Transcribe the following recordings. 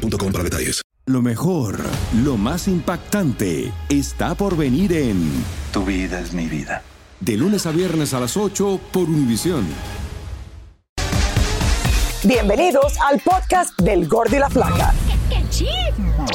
boostmobile.com para detalles. Lo mejor, lo más impactante, está por venir en Tu vida es mi vida. De lunes a viernes a las 8 por Univisión. Bienvenidos al podcast del Gordi y la Flaca.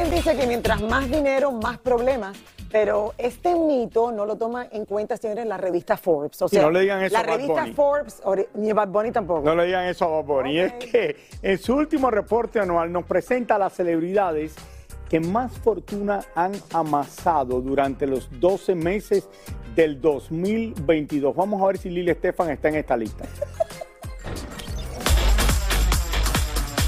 Quien dice que mientras más dinero, más problemas. Pero este mito no lo toma en cuenta, señores, la revista Forbes. O sea, no le digan eso la a Bad revista Bunny. Forbes, ni Bad Bunny tampoco. No le digan eso a Bad Bunny. Es que en su último reporte anual nos presenta a las celebridades que más fortuna han amasado durante los 12 meses del 2022. Vamos a ver si Lili Estefan está en esta lista.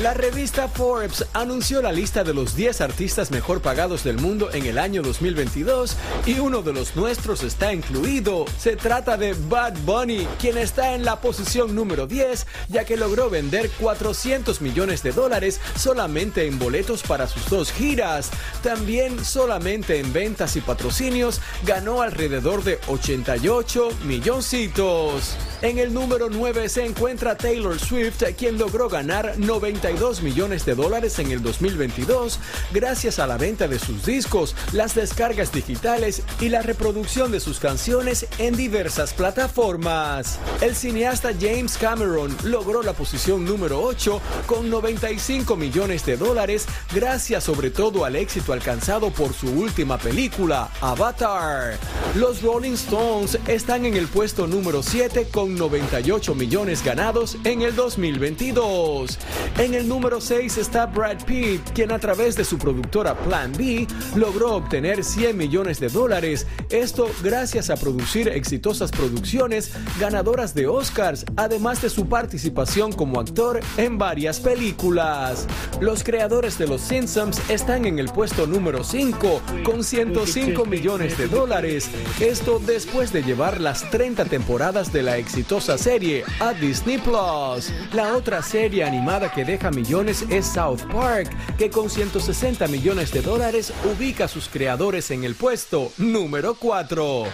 La revista Forbes anunció la lista de los 10 artistas mejor pagados del mundo en el año 2022 y uno de los nuestros está incluido. Se trata de Bad Bunny, quien está en la posición número 10 ya que logró vender 400 millones de dólares solamente en boletos para sus dos giras. También solamente en ventas y patrocinios ganó alrededor de 88 milloncitos. En el número 9 se encuentra Taylor Swift, quien logró ganar 92 millones de dólares en el 2022 gracias a la venta de sus discos, las descargas digitales y la reproducción de sus canciones en diversas plataformas. El cineasta James Cameron logró la posición número 8 con 95 millones de dólares gracias sobre todo al éxito alcanzado por su última película, Avatar. Los Rolling Stones están en el puesto número 7 con 98 millones ganados en el 2022. En el número 6 está Brad Pitt, quien a través de su productora Plan B logró obtener 100 millones de dólares. Esto gracias a producir exitosas producciones ganadoras de Oscars, además de su participación como actor en varias películas. Los creadores de Los Simpsons están en el puesto número 5 con 105 millones de dólares. Esto después de llevar las 30 temporadas de la exitosa serie a Disney Plus. La otra serie animada que deja millones es South Park, que con 160 millones de dólares ubica a sus creadores en el puesto número 4.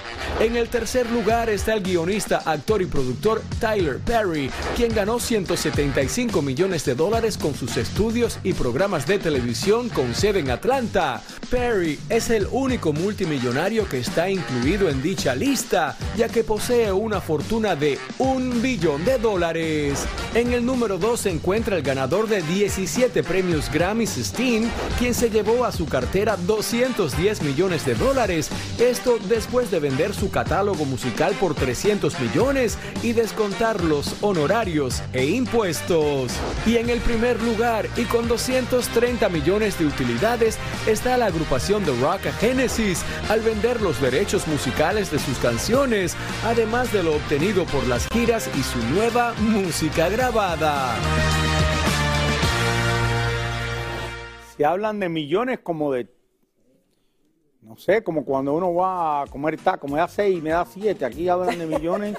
En el tercer lugar está el guionista, actor y productor Tyler Perry, quien ganó 175 millones de dólares con sus estudios y programas de televisión con sede en Atlanta. Perry es el único multimillonario que está incluido en dicha lista, ya que posee una fortuna de un billón de dólares. En el número 2 se encuentra el ganador de 17 premios Grammys Steen, quien se llevó a su cartera 210 millones de dólares. Esto después de vender su catálogo musical por 300 millones y descontar los honorarios e impuestos. Y en el primer lugar, y con 230 millones de utilidades, está la agrupación de rock Genesis al vender los derechos musicales de sus canciones, además de lo obtenido por las giras y su nueva música grabada. Si hablan de millones como de, no sé, como cuando uno va a comer taco, me da 6 y me da 7, aquí hablan de millones.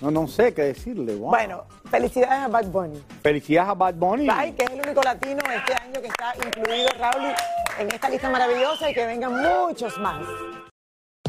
No, no sé qué decirle. wow. Bueno, felicidades a Bad Bunny. Felicidades a Bad Bunny. Bye, que es el único latino este año que está incluido, Raúl, en esta lista maravillosa y que vengan muchos más.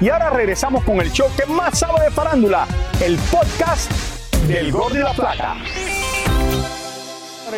Y ahora regresamos con el show que más sabe de farándula, el podcast del Gol de la Plata.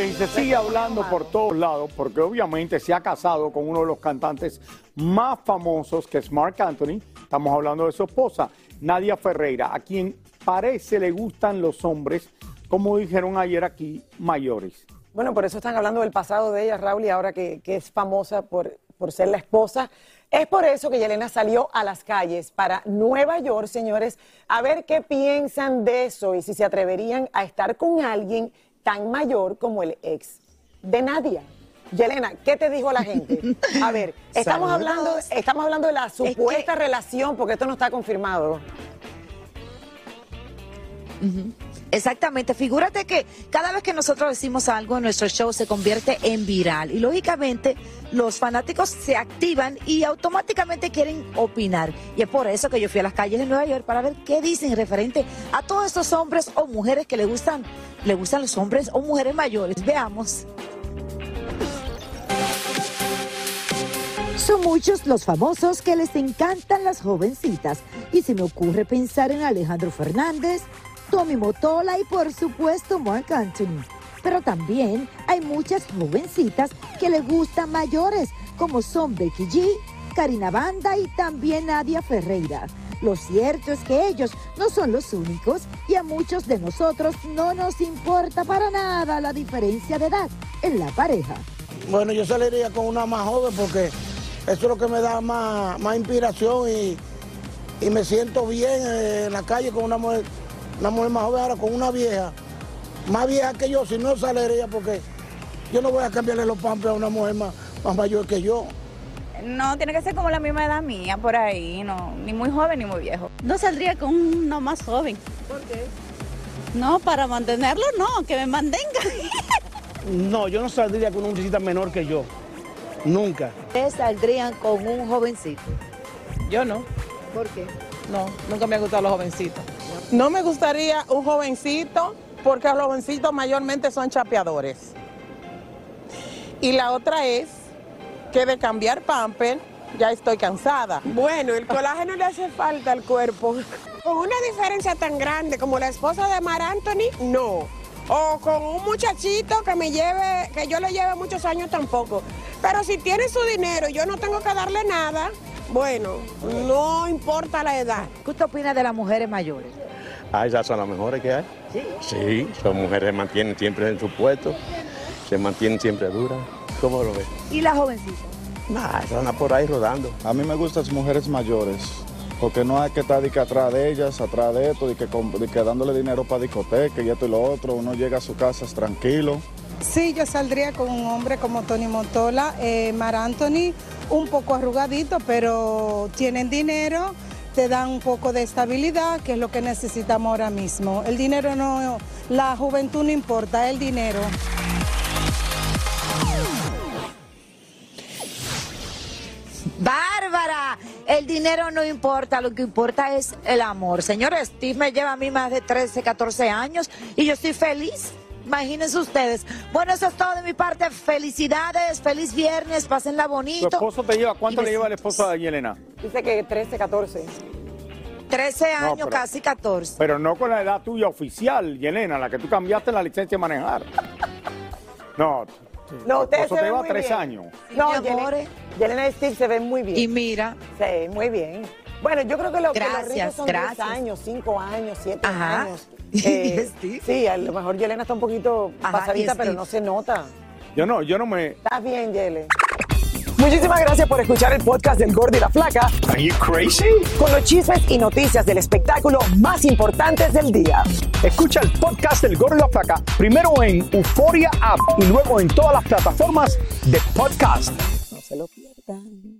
Y se sigue hablando por todos lados porque obviamente se ha casado con uno de los cantantes más famosos que es Mark Anthony. Estamos hablando de su esposa, Nadia Ferreira, a quien parece le gustan los hombres, como dijeron ayer aquí, mayores. Bueno, por eso están hablando del pasado de ella, Raúl, y ahora que, que es famosa por, por ser la esposa. Es por eso que Yelena salió a las calles para Nueva York, señores, a ver qué piensan de eso y si se atreverían a estar con alguien tan mayor como el ex de Nadia. Yelena, ¿qué te dijo la gente? A ver, estamos hablando, estamos hablando de la supuesta relación, porque esto no está confirmado. Exactamente, figúrate que cada vez que nosotros decimos algo en nuestro show se convierte en viral y lógicamente los fanáticos se activan y automáticamente quieren opinar. Y es por eso que yo fui a las calles de Nueva York para ver qué dicen referente a todos estos hombres o mujeres que le gustan, le gustan los hombres o mujeres mayores. Veamos. Son muchos los famosos que les encantan las jovencitas y se me ocurre pensar en Alejandro Fernández, Tommy Motola y por supuesto Mark Anthony. Pero también hay muchas jovencitas que les gustan mayores, como son Becky G, Karina Banda y también Nadia Ferreira. Lo cierto es que ellos no son los únicos y a muchos de nosotros no nos importa para nada la diferencia de edad en la pareja. Bueno, yo saliría con una más joven porque eso es lo que me da más, inspiración y, y me siento bien eh, en la calle con una mujer, una mujer más joven, ahora con una vieja, más vieja que yo, si no saliría porque yo no voy a cambiarle los pampes a una mujer más, más mayor que yo. No, tiene que ser como la misma edad mía, por ahí, no, ni muy joven ni muy viejo. No saldría con uno más joven. ¿Por qué? No, para mantenerlo, no, que me mantenga. No, yo no saldría con una muchachita menor que yo, nunca. ¿Ustedes saldrían con un jovencito? Yo no. ¿Por qué? No, nunca me han gustado los jovencitos. No me gustaría un jovencito porque los jovencitos mayormente son chapeadores. Y la otra es que de cambiar pamper ya estoy cansada. Bueno, el colágeno le hace falta al cuerpo. Con una diferencia tan grande como la esposa de Mar Anthony, no. O con un muchachito que me lleve, que yo le lleve muchos años tampoco. Pero si tiene su dinero y yo no tengo que darle nada, bueno, no importa la edad. ¿Qué usted opina de las mujeres mayores? Ah, esas son las mejores que hay. Sí. Sí, son mujeres que se mantienen siempre en su puesto, se mantienen siempre duras. ¿Cómo lo ves? ¿Y las jovencitas? Nah, andan por ahí rodando. A mí me gustan las mujeres mayores, porque no hay que estar de que atrás de ellas, atrás de esto, de que, com- de que dándole dinero para discoteca y esto y lo otro. Uno llega a su casa tranquilo. Sí, yo saldría con un hombre como Tony Montola, eh, Mar Anthony, un poco arrugadito, pero tienen dinero, te dan un poco de estabilidad, que es lo que necesitamos ahora mismo. El dinero no, la juventud no importa, el dinero. Bárbara, el dinero no importa, lo que importa es el amor. Señores, Steve me lleva a mí más de 13, 14 años y yo estoy feliz. Imagínense ustedes. Bueno, eso es todo de mi parte. Felicidades, feliz viernes, pásenla ¿Tu bonito. esposo te lleva? ¿Cuánto le lleva el esposo de Yelena? Dice que 13, 14. 13 No, años, pero- casi 14. Pero no con la edad tuya oficial, Yelena, la que tú cambiaste la licencia de manejar. No, No, tu ustedes esposo se lleva muy tres bien. años. No, Yelena. Yelena y Steve se ven muy bien. Y mira. Sí, muy bien. Bueno, yo creo que lo que los Gracias, ricos son 10 gracias. años, 5 años, 7 Ajá. años. Eh, sí, a lo mejor Yelena está un poquito Ajá, pasadita, pero no se nota. Yo no, yo no me... Estás bien, Yele. Muchísimas gracias por escuchar el podcast del Gordo y la Flaca. Are you crazy? Con los chismes y noticias del espectáculo más importantes del día. Escucha el podcast del Gordo y la Flaca primero en Euforia App y luego en todas las plataformas de podcast. No se lo pierdan.